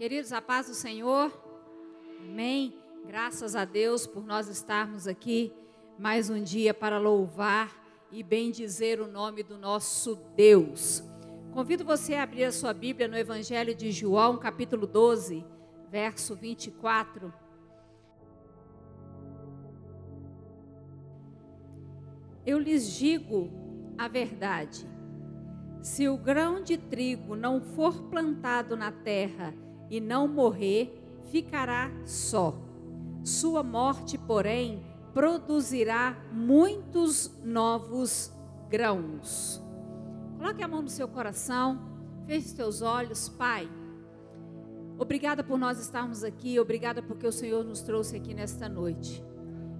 Queridos, a paz do Senhor. Amém. Graças a Deus por nós estarmos aqui mais um dia para louvar e bendizer o nome do nosso Deus. Convido você a abrir a sua Bíblia no Evangelho de João, capítulo 12, verso 24. Eu lhes digo a verdade. Se o grão de trigo não for plantado na terra e não morrer, ficará só. Sua morte, porém, produzirá muitos novos grãos. Coloque a mão no seu coração, feche os teus olhos, Pai. Obrigada por nós estarmos aqui, obrigada porque o Senhor nos trouxe aqui nesta noite.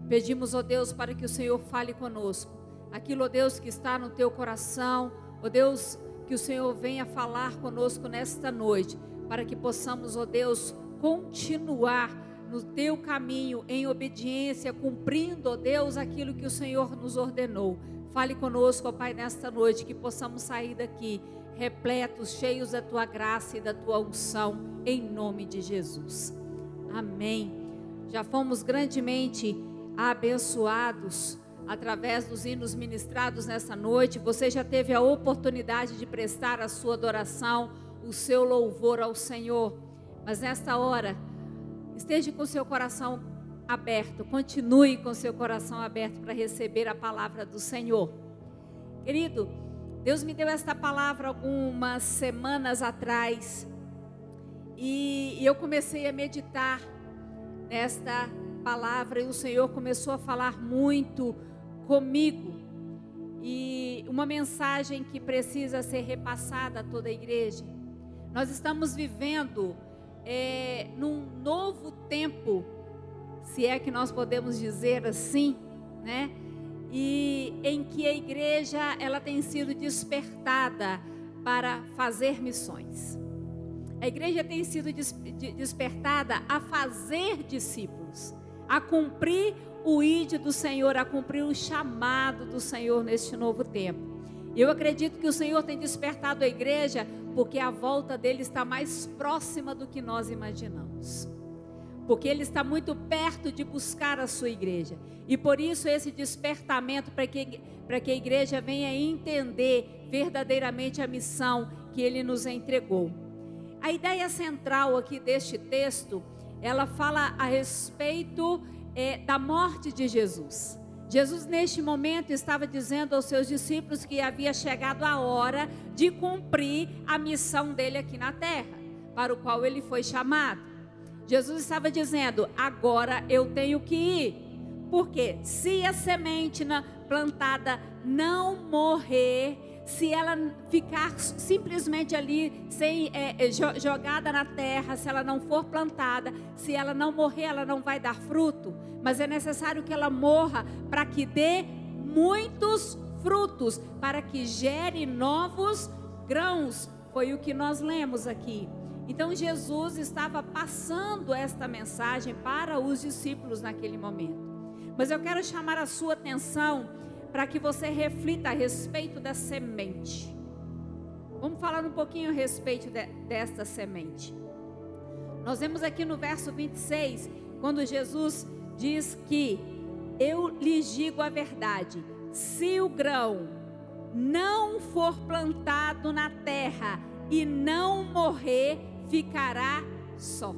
Pedimos, ó Deus, para que o Senhor fale conosco. Aquilo, ó Deus, que está no teu coração, ó Deus, que o Senhor venha falar conosco nesta noite para que possamos, ó Deus, continuar no teu caminho em obediência, cumprindo, ó Deus, aquilo que o Senhor nos ordenou. Fale conosco, ó Pai, nesta noite, que possamos sair daqui repletos, cheios da tua graça e da tua unção, em nome de Jesus. Amém. Já fomos grandemente abençoados através dos hinos ministrados nessa noite. Você já teve a oportunidade de prestar a sua adoração o seu louvor ao Senhor. Mas nesta hora, esteja com seu coração aberto, continue com seu coração aberto para receber a palavra do Senhor. Querido, Deus me deu esta palavra algumas semanas atrás e, e eu comecei a meditar nesta palavra e o Senhor começou a falar muito comigo. E uma mensagem que precisa ser repassada a toda a igreja. Nós estamos vivendo é, num novo tempo, se é que nós podemos dizer assim, né? E em que a igreja ela tem sido despertada para fazer missões. A igreja tem sido despertada a fazer discípulos, a cumprir o ide do Senhor, a cumprir o chamado do Senhor neste novo tempo. Eu acredito que o Senhor tem despertado a igreja porque a volta dele está mais próxima do que nós imaginamos. Porque ele está muito perto de buscar a sua igreja. E por isso esse despertamento para que, que a igreja venha entender verdadeiramente a missão que ele nos entregou. A ideia central aqui deste texto, ela fala a respeito é, da morte de Jesus. Jesus, neste momento, estava dizendo aos seus discípulos que havia chegado a hora de cumprir a missão dele aqui na terra, para o qual ele foi chamado. Jesus estava dizendo: agora eu tenho que ir, porque se a semente plantada não morrer, se ela ficar simplesmente ali, sem é, é jogada na terra, se ela não for plantada, se ela não morrer, ela não vai dar fruto. Mas é necessário que ela morra para que dê muitos frutos, para que gere novos grãos. Foi o que nós lemos aqui. Então Jesus estava passando esta mensagem para os discípulos naquele momento. Mas eu quero chamar a sua atenção para que você reflita a respeito da semente. Vamos falar um pouquinho a respeito de, desta semente. Nós vemos aqui no verso 26, quando Jesus diz que eu lhes digo a verdade: se o grão não for plantado na terra e não morrer, ficará só.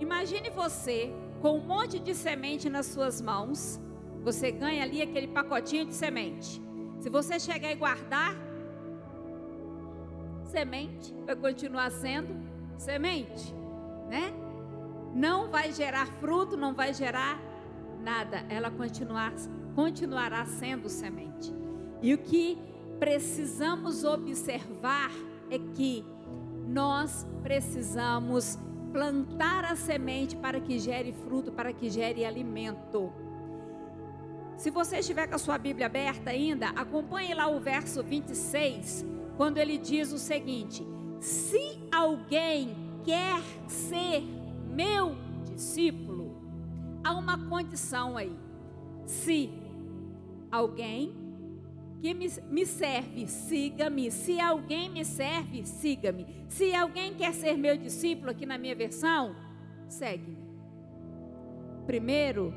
Imagine você com um monte de semente nas suas mãos você ganha ali aquele pacotinho de semente. Se você chegar e guardar, semente vai continuar sendo semente, né? Não vai gerar fruto, não vai gerar nada. Ela continuar, continuará sendo semente. E o que precisamos observar é que nós precisamos plantar a semente para que gere fruto, para que gere alimento. Se você estiver com a sua Bíblia aberta ainda, acompanhe lá o verso 26, quando ele diz o seguinte: Se alguém quer ser meu discípulo, há uma condição aí. Se alguém que me, me serve, siga-me. Se alguém me serve, siga-me. Se alguém quer ser meu discípulo, aqui na minha versão, segue-me. Primeiro,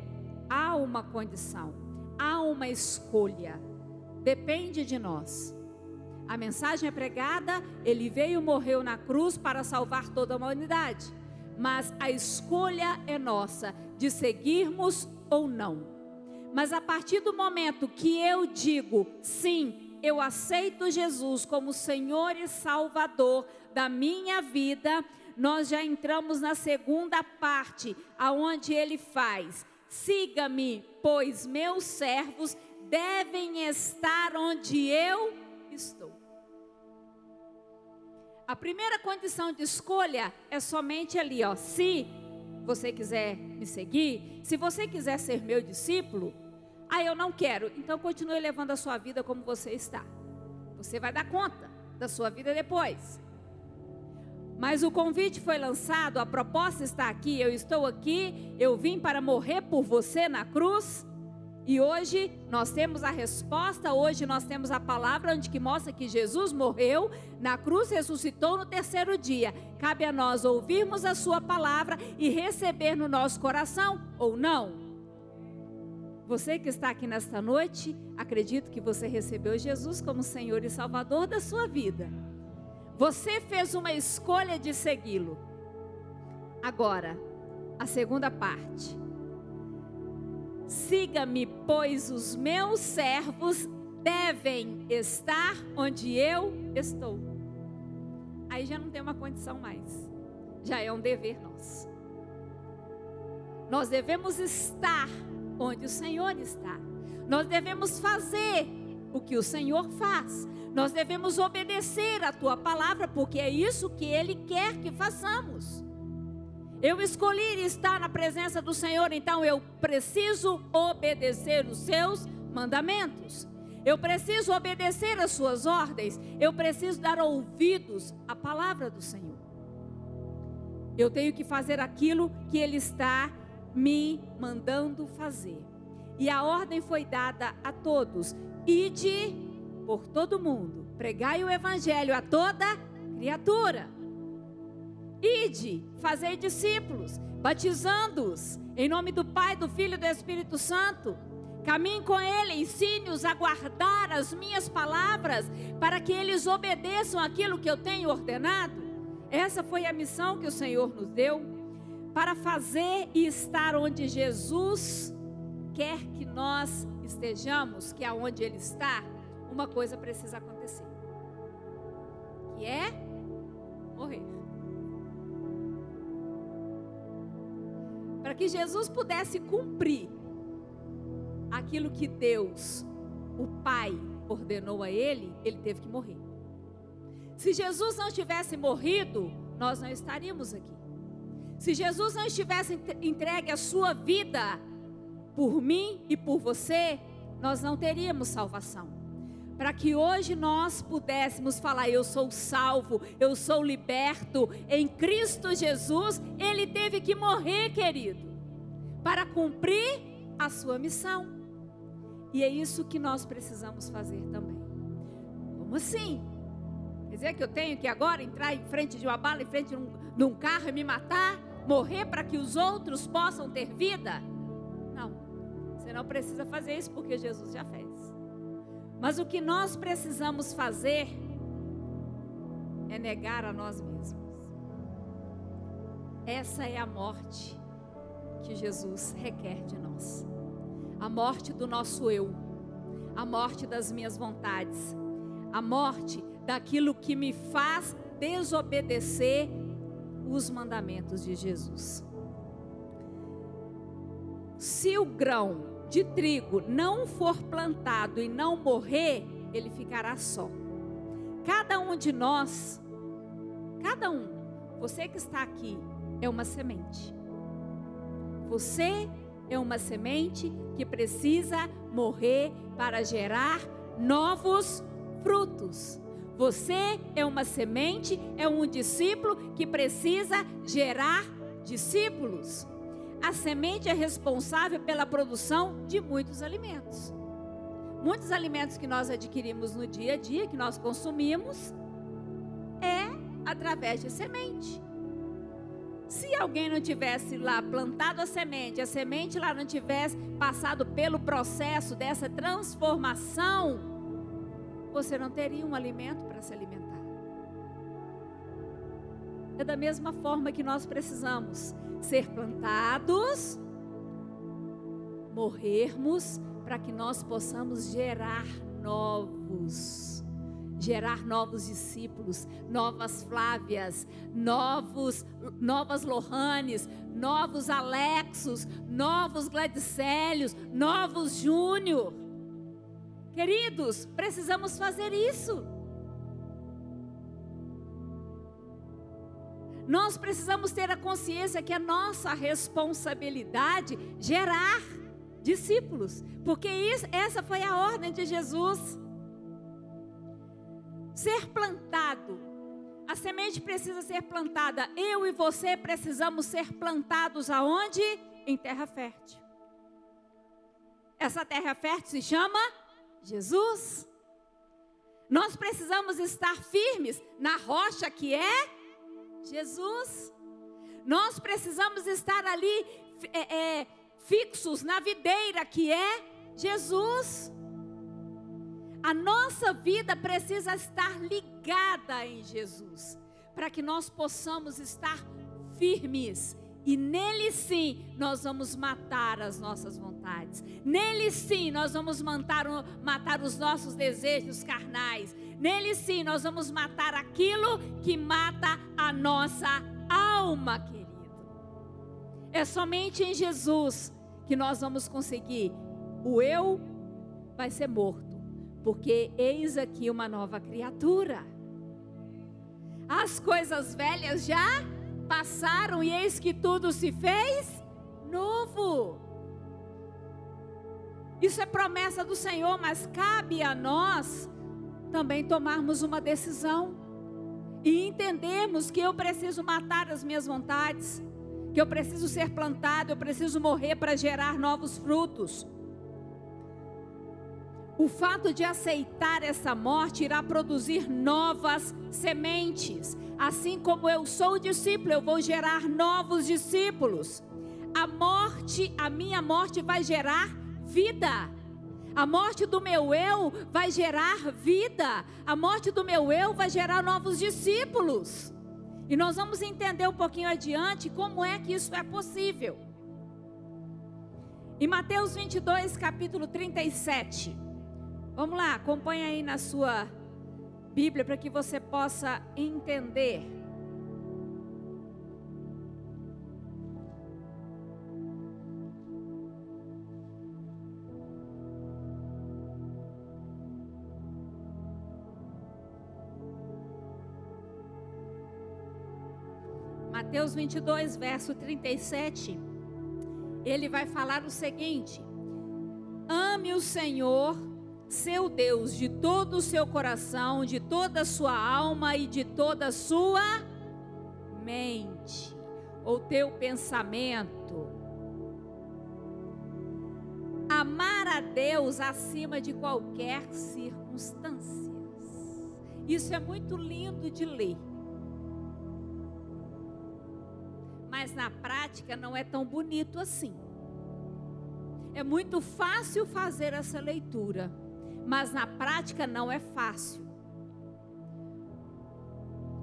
há uma condição, há uma escolha. Depende de nós. A mensagem é pregada, ele veio, morreu na cruz para salvar toda a humanidade. Mas a escolha é nossa de seguirmos ou não. Mas a partir do momento que eu digo, sim, eu aceito Jesus como Senhor e Salvador da minha vida, nós já entramos na segunda parte, aonde ele faz: siga-me, pois meus servos devem estar onde eu estou. A primeira condição de escolha é somente ali, ó, se você quiser me seguir, se você quiser ser meu discípulo, ah, eu não quero, então continue levando a sua vida como você está. Você vai dar conta da sua vida depois. Mas o convite foi lançado, a proposta está aqui, eu estou aqui, eu vim para morrer por você na cruz. E hoje nós temos a resposta, hoje nós temos a palavra onde que mostra que Jesus morreu na cruz, ressuscitou no terceiro dia. Cabe a nós ouvirmos a sua palavra e receber no nosso coração ou não. Você que está aqui nesta noite, acredito que você recebeu Jesus como Senhor e Salvador da sua vida. Você fez uma escolha de segui-lo. Agora, a segunda parte. Siga-me, pois os meus servos devem estar onde eu estou. Aí já não tem uma condição mais, já é um dever nosso. Nós devemos estar onde o Senhor está. Nós devemos fazer o que o Senhor faz. Nós devemos obedecer a tua palavra, porque é isso que Ele quer que façamos. Eu escolhi estar na presença do Senhor, então eu preciso obedecer os seus mandamentos. Eu preciso obedecer as suas ordens. Eu preciso dar ouvidos à palavra do Senhor. Eu tenho que fazer aquilo que Ele está me mandando fazer. E a ordem foi dada a todos: ide por todo mundo, pregai o evangelho a toda criatura. Ide, fazei discípulos, batizando-os em nome do Pai, do Filho e do Espírito Santo. Caminhe com ele, ensine-os a guardar as minhas palavras, para que eles obedeçam aquilo que eu tenho ordenado. Essa foi a missão que o Senhor nos deu, para fazer e estar onde Jesus quer que nós estejamos, que é onde Ele está. Uma coisa precisa acontecer, que é morrer. Para que Jesus pudesse cumprir aquilo que Deus, o Pai, ordenou a ele, ele teve que morrer. Se Jesus não tivesse morrido, nós não estaríamos aqui. Se Jesus não estivesse entregue a sua vida por mim e por você, nós não teríamos salvação para que hoje nós pudéssemos falar: eu sou salvo, eu sou liberto em Cristo Jesus. Ele teve que morrer, querido, para cumprir a sua missão. E é isso que nós precisamos fazer também. Como assim? Quer dizer que eu tenho que agora entrar em frente de uma bala, em frente de um, de um carro e me matar? Morrer para que os outros possam ter vida? Não. Você não precisa fazer isso porque Jesus já fez. Mas o que nós precisamos fazer é negar a nós mesmos. Essa é a morte que Jesus requer de nós. A morte do nosso eu, a morte das minhas vontades, a morte daquilo que me faz desobedecer os mandamentos de Jesus. Se o grão de trigo não for plantado e não morrer, ele ficará só. Cada um de nós, cada um, você que está aqui, é uma semente. Você é uma semente que precisa morrer para gerar novos frutos. Você é uma semente, é um discípulo que precisa gerar discípulos. A semente é responsável pela produção de muitos alimentos. Muitos alimentos que nós adquirimos no dia a dia, que nós consumimos, é através de semente. Se alguém não tivesse lá plantado a semente, a semente lá não tivesse passado pelo processo dessa transformação, você não teria um alimento para se alimentar. É da mesma forma que nós precisamos ser plantados, morrermos, para que nós possamos gerar novos gerar novos discípulos, novas Flávias, novos, novas Lohanes, novos Alexos, novos Gladicélios, novos Júnior. Queridos, precisamos fazer isso. Nós precisamos ter a consciência que é nossa responsabilidade gerar discípulos, porque isso, essa foi a ordem de Jesus ser plantado. A semente precisa ser plantada. Eu e você precisamos ser plantados aonde? Em terra fértil. Essa terra fértil se chama Jesus. Nós precisamos estar firmes na rocha que é Jesus. Nós precisamos estar ali é, é, fixos na videira que é Jesus. A nossa vida precisa estar ligada em Jesus, para que nós possamos estar firmes. E nele sim nós vamos matar as nossas vontades. Nele sim nós vamos matar, matar os nossos desejos carnais. Nele sim nós vamos matar aquilo que mata a nossa alma, querido. É somente em Jesus que nós vamos conseguir. O eu vai ser morto porque eis aqui uma nova criatura. As coisas velhas já passaram e eis que tudo se fez novo. Isso é promessa do Senhor, mas cabe a nós também tomarmos uma decisão e entendermos que eu preciso matar as minhas vontades, que eu preciso ser plantado, eu preciso morrer para gerar novos frutos. O fato de aceitar essa morte irá produzir novas sementes. Assim como eu sou discípulo, eu vou gerar novos discípulos. A morte, a minha morte vai gerar vida. A morte do meu eu vai gerar vida. A morte do meu eu vai gerar novos discípulos. E nós vamos entender um pouquinho adiante como é que isso é possível. Em Mateus 22, capítulo 37. Vamos lá, acompanha aí na sua Bíblia para que você possa entender. Mateus 22, verso 37, ele vai falar o seguinte: Ame o Senhor seu Deus de todo o seu coração, de toda a sua alma e de toda a sua mente, ou teu pensamento. Amar a Deus acima de qualquer circunstância. Isso é muito lindo de ler. Mas na prática não é tão bonito assim. É muito fácil fazer essa leitura mas na prática não é fácil.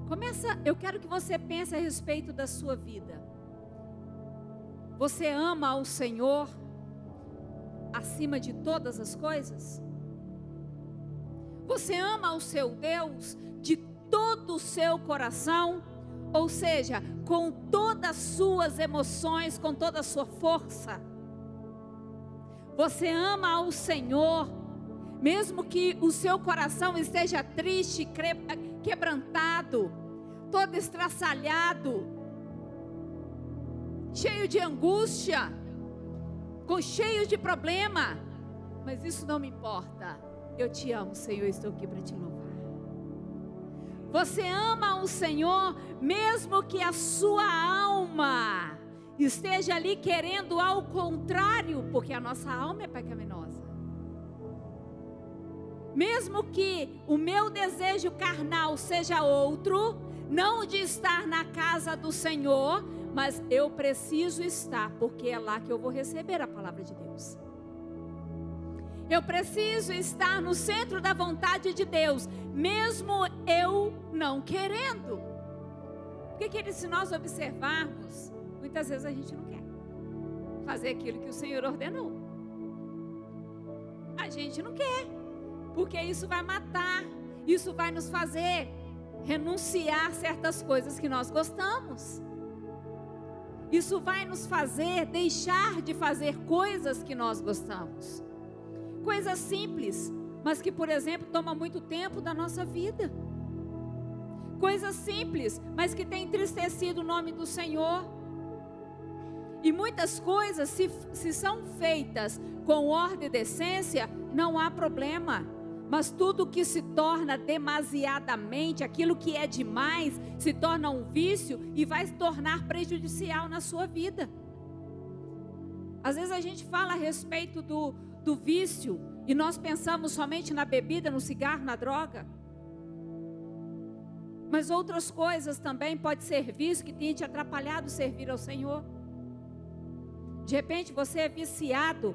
Começa, eu quero que você pense a respeito da sua vida. Você ama o Senhor acima de todas as coisas? Você ama o seu Deus de todo o seu coração? Ou seja, com todas as suas emoções, com toda a sua força? Você ama ao Senhor mesmo que o seu coração esteja triste, quebrantado, todo estraçalhado, cheio de angústia, cheio de problema, mas isso não me importa. Eu te amo, Senhor, estou aqui para te louvar. Você ama o Senhor, mesmo que a sua alma esteja ali querendo ao contrário, porque a nossa alma é pecaminosa. Mesmo que o meu desejo carnal seja outro, não de estar na casa do Senhor, mas eu preciso estar, porque é lá que eu vou receber a palavra de Deus. Eu preciso estar no centro da vontade de Deus, mesmo eu não querendo. Porque, queridos, se nós observarmos, muitas vezes a gente não quer fazer aquilo que o Senhor ordenou. A gente não quer, porque isso vai matar, isso vai nos fazer renunciar certas coisas que nós gostamos. Isso vai nos fazer deixar de fazer coisas que nós gostamos. Coisas simples, mas que, por exemplo, toma muito tempo da nossa vida. Coisas simples, mas que tem entristecido o nome do Senhor. E muitas coisas, se, se são feitas com ordem e decência, não há problema. Mas tudo que se torna demasiadamente, aquilo que é demais, se torna um vício e vai se tornar prejudicial na sua vida. Às vezes a gente fala a respeito do, do vício e nós pensamos somente na bebida, no cigarro, na droga. Mas outras coisas também pode ser vício que tenha te atrapalhado servir ao Senhor. De repente você é viciado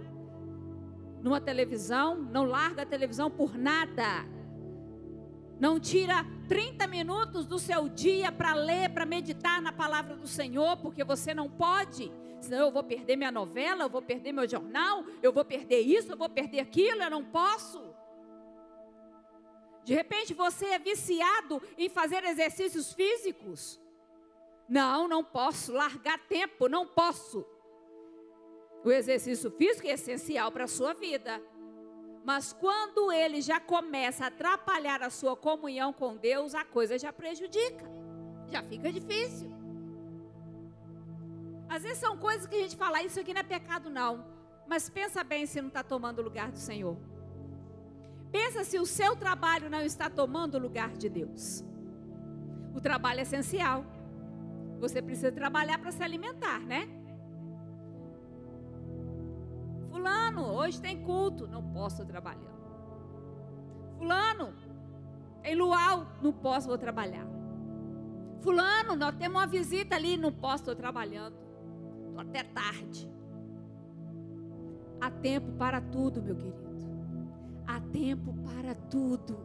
numa televisão, não larga a televisão por nada. Não tira 30 minutos do seu dia para ler, para meditar na palavra do Senhor, porque você não pode. Senão eu vou perder minha novela, eu vou perder meu jornal, eu vou perder isso, eu vou perder aquilo, eu não posso. De repente você é viciado em fazer exercícios físicos. Não, não posso largar tempo, não posso. O exercício físico é essencial para a sua vida. Mas quando ele já começa a atrapalhar a sua comunhão com Deus, a coisa já prejudica. Já fica difícil. Às vezes são coisas que a gente fala, isso aqui não é pecado, não. Mas pensa bem se não está tomando o lugar do Senhor. Pensa se o seu trabalho não está tomando o lugar de Deus. O trabalho é essencial. Você precisa trabalhar para se alimentar, né? Fulano, hoje tem culto, não posso trabalhar. Fulano, tem luau, não posso, vou trabalhar. Fulano, nós temos uma visita ali, não posso, estou trabalhando. Estou até tarde. Há tempo para tudo, meu querido. Há tempo para tudo.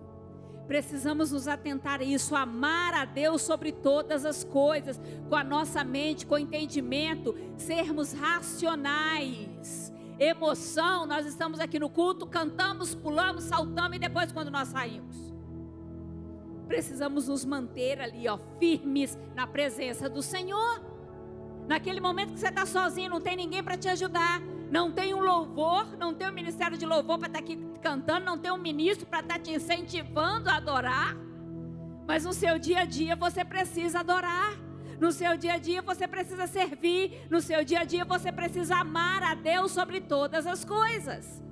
Precisamos nos atentar a isso, amar a Deus sobre todas as coisas, com a nossa mente, com o entendimento, sermos racionais emoção, nós estamos aqui no culto, cantamos, pulamos, saltamos e depois quando nós saímos. Precisamos nos manter ali, ó, firmes na presença do Senhor. Naquele momento que você está sozinho, não tem ninguém para te ajudar, não tem um louvor, não tem um ministério de louvor para estar tá aqui cantando, não tem um ministro para estar tá te incentivando a adorar. Mas no seu dia a dia você precisa adorar. No seu dia a dia você precisa servir. No seu dia a dia você precisa amar a Deus sobre todas as coisas.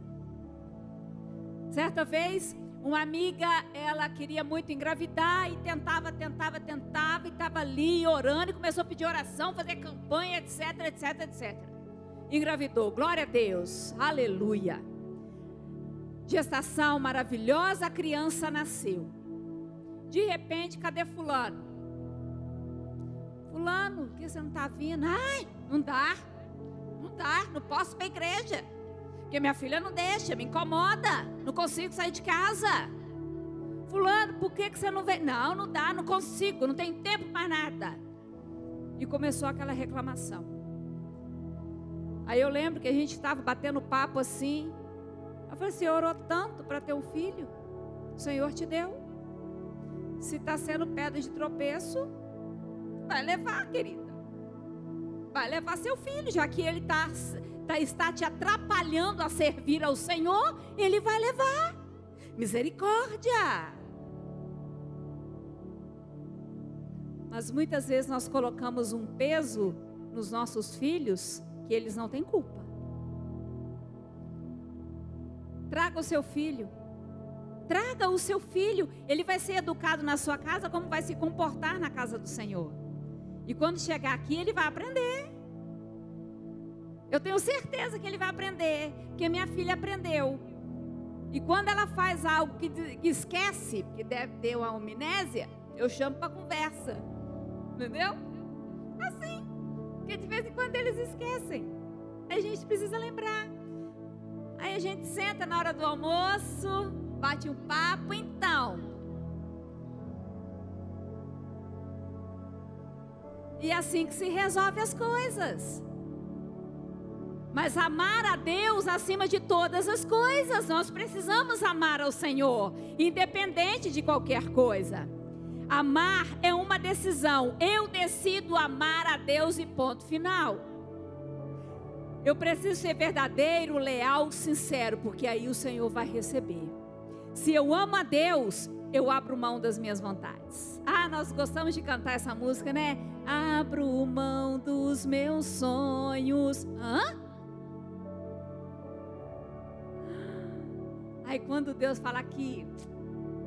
Certa vez, uma amiga, ela queria muito engravidar e tentava, tentava, tentava e estava ali orando e começou a pedir oração, fazer campanha, etc, etc, etc. Engravidou, glória a Deus, aleluia. Gestação maravilhosa, a criança nasceu. De repente, cadê Fulano? Fulano, que você não está vindo? Ai, não dá. Não dá, não posso ir para a igreja. Porque minha filha não deixa, me incomoda. Não consigo sair de casa. Fulano, por que, você não vem? Não, não dá, não consigo, não tem tempo para nada. E começou aquela reclamação. Aí eu lembro que a gente estava batendo papo assim. Eu falei, Senhor, orou tanto para ter um filho. O Senhor te deu. Se está sendo pedra de tropeço, Vai levar, querida. Vai levar seu filho, já que ele tá, tá, está te atrapalhando a servir ao Senhor, ele vai levar. Misericórdia. Mas muitas vezes nós colocamos um peso nos nossos filhos que eles não têm culpa. Traga o seu filho. Traga o seu filho. Ele vai ser educado na sua casa como vai se comportar na casa do Senhor. E quando chegar aqui, ele vai aprender. Eu tenho certeza que ele vai aprender, que minha filha aprendeu. E quando ela faz algo que, que esquece, que deve ter uma amnésia, eu chamo para conversa. Entendeu? Assim. Porque de vez em quando eles esquecem. Aí a gente precisa lembrar. Aí a gente senta na hora do almoço, bate um papo, então. E é assim que se resolve as coisas. Mas amar a Deus acima de todas as coisas. Nós precisamos amar ao Senhor, independente de qualquer coisa. Amar é uma decisão. Eu decido amar a Deus e ponto final. Eu preciso ser verdadeiro, leal, sincero, porque aí o Senhor vai receber. Se eu amo a Deus, eu abro mão das minhas vontades. Ah, nós gostamos de cantar essa música, né? Abro mão dos meus sonhos. Hã? Aí quando Deus fala que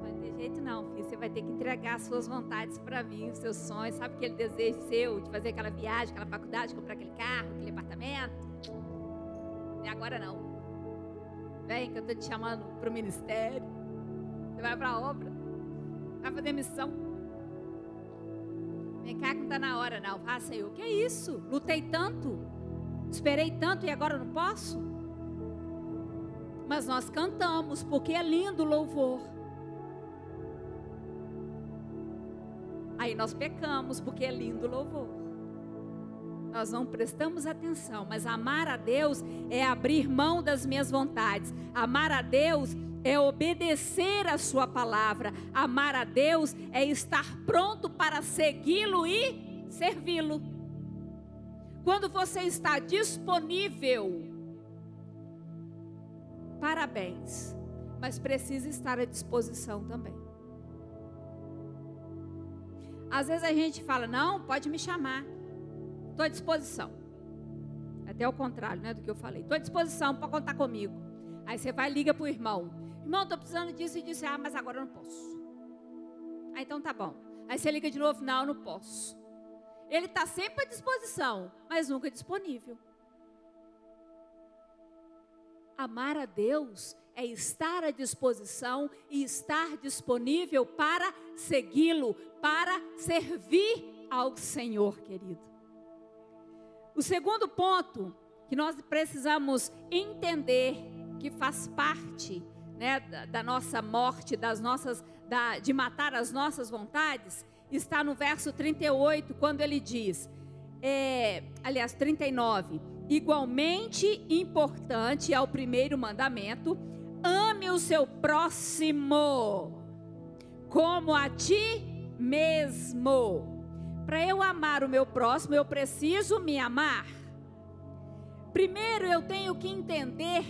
vai ter jeito não, filho, você vai ter que entregar as suas vontades para mim, os seus sonhos, sabe aquele desejo seu de fazer aquela viagem, aquela faculdade, comprar aquele carro, aquele apartamento? E agora não. Vem que eu tô te chamando para o ministério. Você vai para a obra, vai fazer missão. Vem cá que não está na hora não. Ah, Senhor, que é isso? Lutei tanto, esperei tanto e agora não posso? mas nós cantamos porque é lindo o louvor. Aí nós pecamos porque é lindo o louvor. Nós não prestamos atenção, mas amar a Deus é abrir mão das minhas vontades. Amar a Deus é obedecer a Sua palavra. Amar a Deus é estar pronto para segui-lo e servi-lo. Quando você está disponível parabéns, mas precisa estar à disposição também. Às vezes a gente fala, não, pode me chamar, estou à disposição. Até o contrário, né, do que eu falei. Estou à disposição para contar comigo. Aí você vai liga para o irmão. Irmão, estou precisando disso e disso. Ah, mas agora eu não posso. Ah, então tá bom. Aí você liga de novo, não, eu não posso. Ele está sempre à disposição, mas nunca disponível. Amar a Deus é estar à disposição e estar disponível para segui-lo, para servir ao Senhor, querido. O segundo ponto que nós precisamos entender que faz parte né, da, da, nossa morte, das nossas, da, de matar as nossas vontades, está no verso 38, quando ele diz, é, aliás, 39 Igualmente importante ao primeiro mandamento: ame o seu próximo como a ti mesmo. Para eu amar o meu próximo, eu preciso me amar. Primeiro eu tenho que entender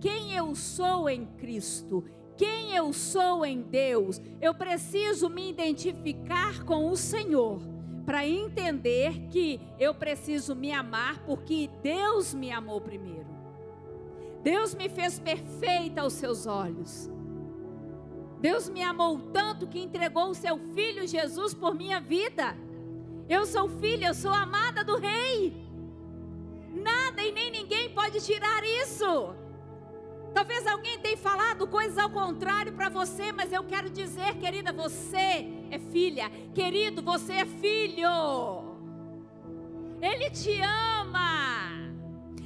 quem eu sou em Cristo, quem eu sou em Deus. Eu preciso me identificar com o Senhor para entender que eu preciso me amar porque Deus me amou primeiro. Deus me fez perfeita aos seus olhos. Deus me amou tanto que entregou o seu filho Jesus por minha vida. Eu sou filha, eu sou amada do rei. Nada e nem ninguém pode tirar isso. Talvez alguém tenha falado coisas ao contrário para você, mas eu quero dizer, querida, você é filha. Querido, você é filho. Ele te ama.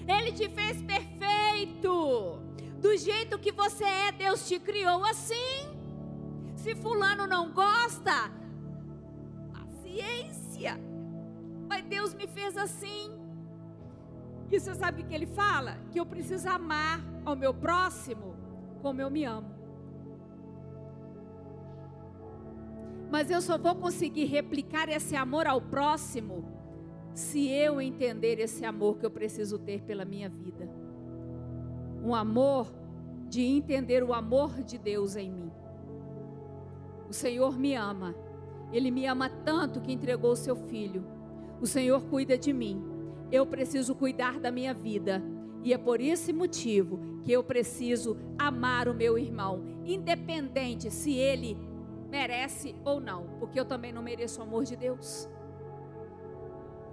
Ele te fez perfeito. Do jeito que você é, Deus te criou assim. Se fulano não gosta, paciência. Mas Deus me fez assim. E você sabe o que ele fala? Que eu preciso amar ao meu próximo como eu me amo. Mas eu só vou conseguir replicar esse amor ao próximo se eu entender esse amor que eu preciso ter pela minha vida. Um amor de entender o amor de Deus em mim. O Senhor me ama. Ele me ama tanto que entregou o seu filho. O Senhor cuida de mim eu preciso cuidar da minha vida. E é por esse motivo que eu preciso amar o meu irmão, independente se ele merece ou não, porque eu também não mereço o amor de Deus.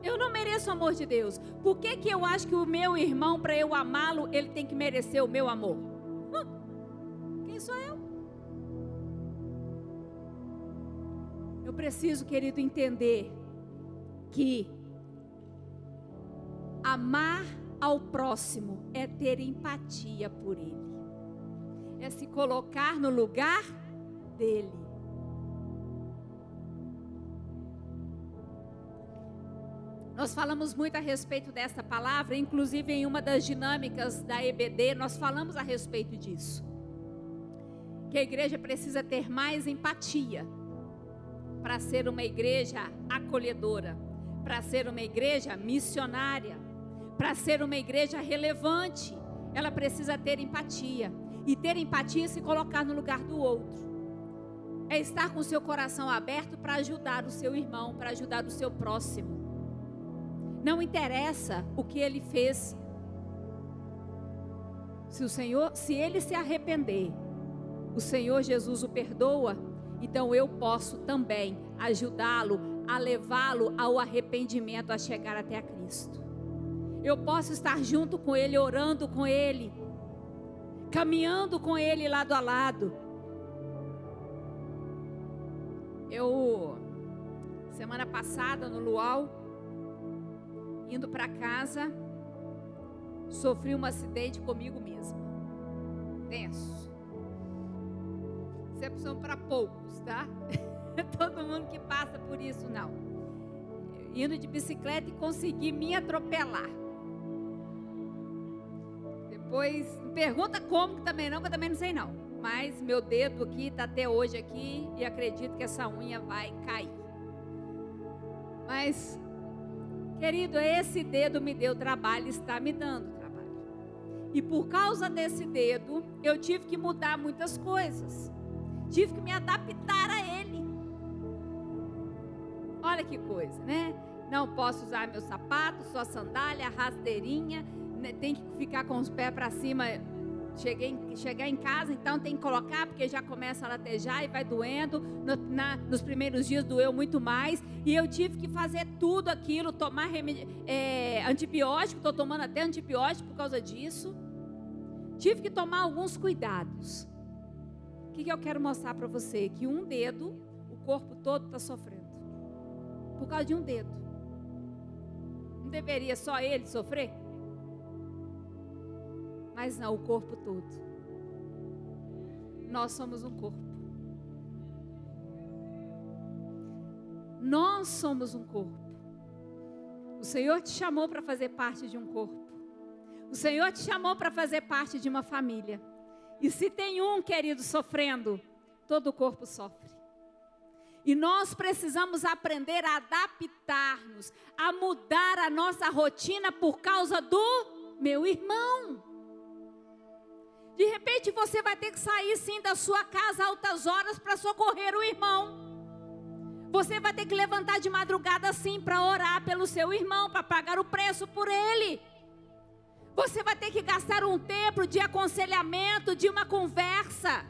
Eu não mereço o amor de Deus. Por que, que eu acho que o meu irmão, para eu amá-lo, ele tem que merecer o meu amor? Hum. Quem sou eu? Preciso, querido, entender que amar ao próximo é ter empatia por ele, é se colocar no lugar dele. Nós falamos muito a respeito dessa palavra, inclusive em uma das dinâmicas da EBD, nós falamos a respeito disso. Que a igreja precisa ter mais empatia para ser uma igreja acolhedora, para ser uma igreja missionária, para ser uma igreja relevante. Ela precisa ter empatia. E ter empatia é se colocar no lugar do outro. É estar com o seu coração aberto para ajudar o seu irmão, para ajudar o seu próximo. Não interessa o que ele fez. Se o Senhor, se ele se arrepender, o Senhor Jesus o perdoa, então eu posso também ajudá-lo a levá-lo ao arrependimento, a chegar até a Cristo. Eu posso estar junto com ele, orando com ele, caminhando com ele lado a lado. Eu semana passada no Luau indo para casa, sofri um acidente comigo mesma. Tenso. Decepção para poucos, tá? Todo mundo que passa por isso, não. Indo de bicicleta e consegui me atropelar. Depois, pergunta como que também não, que eu também não sei não. Mas meu dedo aqui está até hoje aqui e acredito que essa unha vai cair. Mas Querido, esse dedo me deu trabalho, está me dando trabalho. E por causa desse dedo, eu tive que mudar muitas coisas. Tive que me adaptar a ele. Olha que coisa, né? Não posso usar meu sapato, só sandália, rasteirinha, né? tem que ficar com os pés para cima Cheguei, chegar em casa, então tem que colocar, porque já começa a latejar e vai doendo. No, na, nos primeiros dias doeu muito mais. E eu tive que fazer tudo aquilo, tomar remédio, é, antibiótico, estou tomando até antibiótico por causa disso. Tive que tomar alguns cuidados. Que, que eu quero mostrar para você? Que um dedo, o corpo todo está sofrendo. Por causa de um dedo. Não deveria só ele sofrer? mas não o corpo todo. Nós somos um corpo. Nós somos um corpo. O Senhor te chamou para fazer parte de um corpo. O Senhor te chamou para fazer parte de uma família. E se tem um, querido, sofrendo, todo o corpo sofre. E nós precisamos aprender a adaptar-nos, a mudar a nossa rotina por causa do meu irmão. De repente você vai ter que sair sim da sua casa altas horas para socorrer o irmão. Você vai ter que levantar de madrugada sim para orar pelo seu irmão, para pagar o preço por ele. Você vai ter que gastar um tempo de aconselhamento, de uma conversa.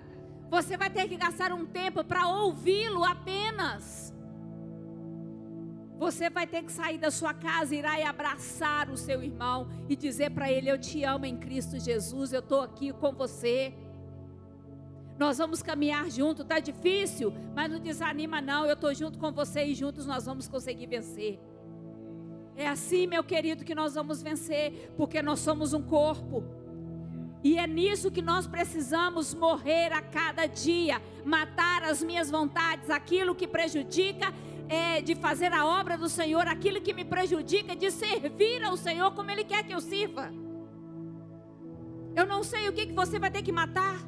Você vai ter que gastar um tempo para ouvi-lo apenas. Você vai ter que sair da sua casa, irá e abraçar o seu irmão e dizer para ele: Eu te amo em Cristo Jesus, eu estou aqui com você. Nós vamos caminhar junto, tá difícil, mas não desanima não, eu estou junto com você e juntos nós vamos conseguir vencer. É assim, meu querido, que nós vamos vencer, porque nós somos um corpo. E é nisso que nós precisamos morrer a cada dia, matar as minhas vontades, aquilo que prejudica é, de fazer a obra do Senhor, aquilo que me prejudica, de servir ao Senhor como Ele quer que eu sirva. Eu não sei o que, que você vai ter que matar.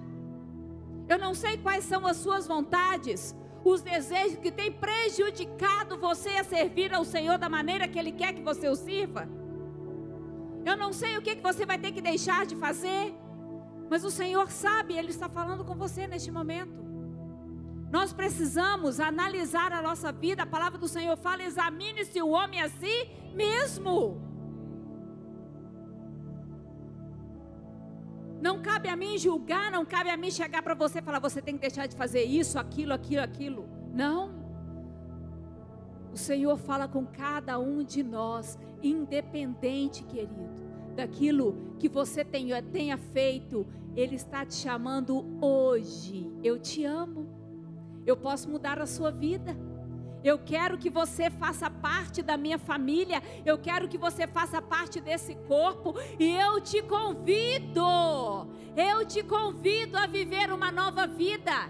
Eu não sei quais são as suas vontades, os desejos que têm prejudicado você a servir ao Senhor da maneira que Ele quer que você o sirva. Eu não sei o que, que você vai ter que deixar de fazer, mas o Senhor sabe, Ele está falando com você neste momento. Nós precisamos analisar a nossa vida. A palavra do Senhor fala: examine-se o homem a si mesmo. Não cabe a mim julgar, não cabe a mim chegar para você e falar: você tem que deixar de fazer isso, aquilo, aquilo, aquilo. Não. O Senhor fala com cada um de nós, independente, querido, daquilo que você tenha, tenha feito Ele está te chamando hoje. Eu te amo. Eu posso mudar a sua vida. Eu quero que você faça parte da minha família. Eu quero que você faça parte desse corpo. E eu te convido. Eu te convido a viver uma nova vida.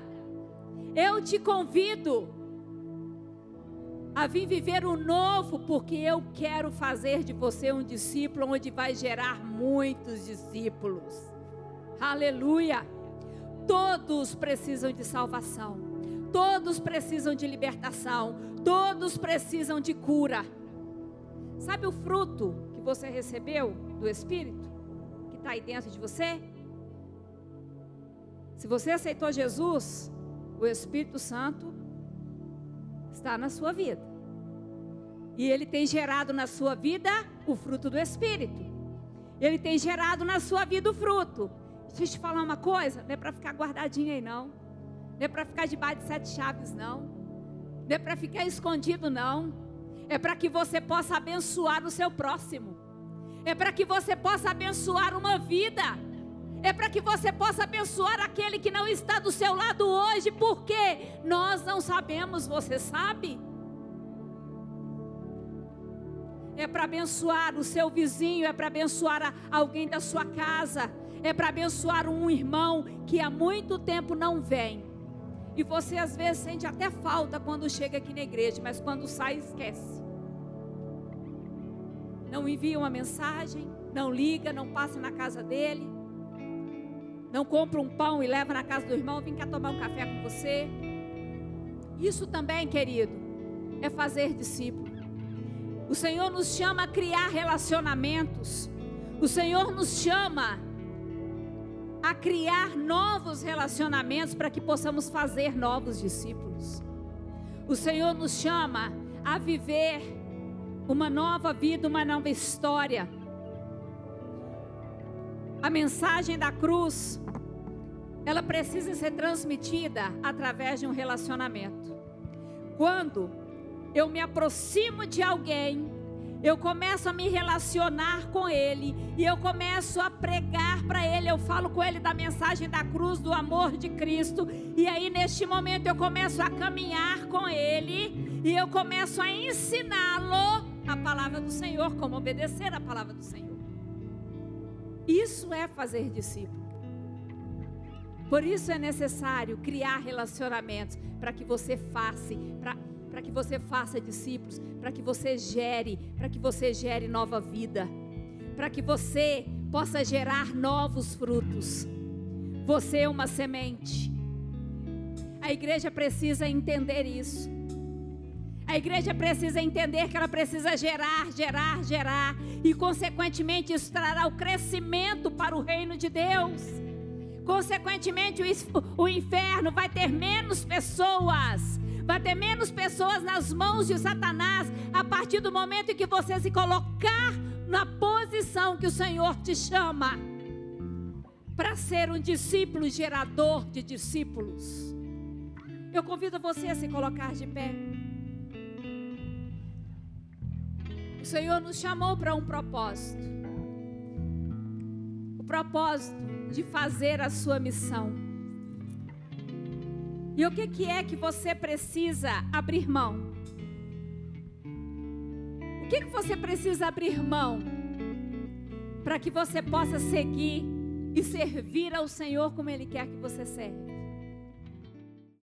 Eu te convido a vir viver o novo, porque eu quero fazer de você um discípulo onde vai gerar muitos discípulos. Aleluia! Todos precisam de salvação, todos precisam de libertação, todos precisam de cura. Sabe o fruto que você recebeu do Espírito, que está aí dentro de você? Se você aceitou Jesus, o Espírito Santo está na sua vida. E ele tem gerado na sua vida o fruto do Espírito. Ele tem gerado na sua vida o fruto. Deixa eu te falar uma coisa: não é para ficar guardadinho aí, não. Não é para ficar debaixo de sete chaves, não. Não é para ficar escondido, não. É para que você possa abençoar o seu próximo. É para que você possa abençoar uma vida. É para que você possa abençoar aquele que não está do seu lado hoje, porque nós não sabemos, você sabe? É para abençoar o seu vizinho, é para abençoar alguém da sua casa, é para abençoar um irmão que há muito tempo não vem. E você às vezes sente até falta quando chega aqui na igreja, mas quando sai, esquece. Não envia uma mensagem, não liga, não passa na casa dele não compra um pão e leva na casa do irmão, vem cá tomar um café com você. Isso também, querido, é fazer discípulo. O Senhor nos chama a criar relacionamentos. O Senhor nos chama a criar novos relacionamentos para que possamos fazer novos discípulos. O Senhor nos chama a viver uma nova vida, uma nova história a mensagem da cruz, ela precisa ser transmitida através de um relacionamento. Quando eu me aproximo de alguém, eu começo a me relacionar com ele e eu começo a pregar para ele, eu falo com ele da mensagem da cruz, do amor de Cristo, e aí neste momento eu começo a caminhar com ele e eu começo a ensiná-lo a palavra do Senhor, como obedecer a palavra do Senhor. Isso é fazer discípulo. Por isso é necessário criar relacionamentos para que você faça, para que você faça discípulos, para que você gere, para que você gere nova vida, para que você possa gerar novos frutos. Você é uma semente. A igreja precisa entender isso. A igreja precisa entender que ela precisa gerar, gerar, gerar, e consequentemente isso trará o crescimento para o reino de Deus. Consequentemente, o inferno vai ter menos pessoas, vai ter menos pessoas nas mãos de Satanás a partir do momento em que você se colocar na posição que o Senhor te chama para ser um discípulo gerador de discípulos. Eu convido você a se colocar de pé. O Senhor nos chamou para um propósito. O propósito de fazer a sua missão. E o que, que é que você precisa abrir mão? O que, que você precisa abrir mão para que você possa seguir e servir ao Senhor como Ele quer que você serve?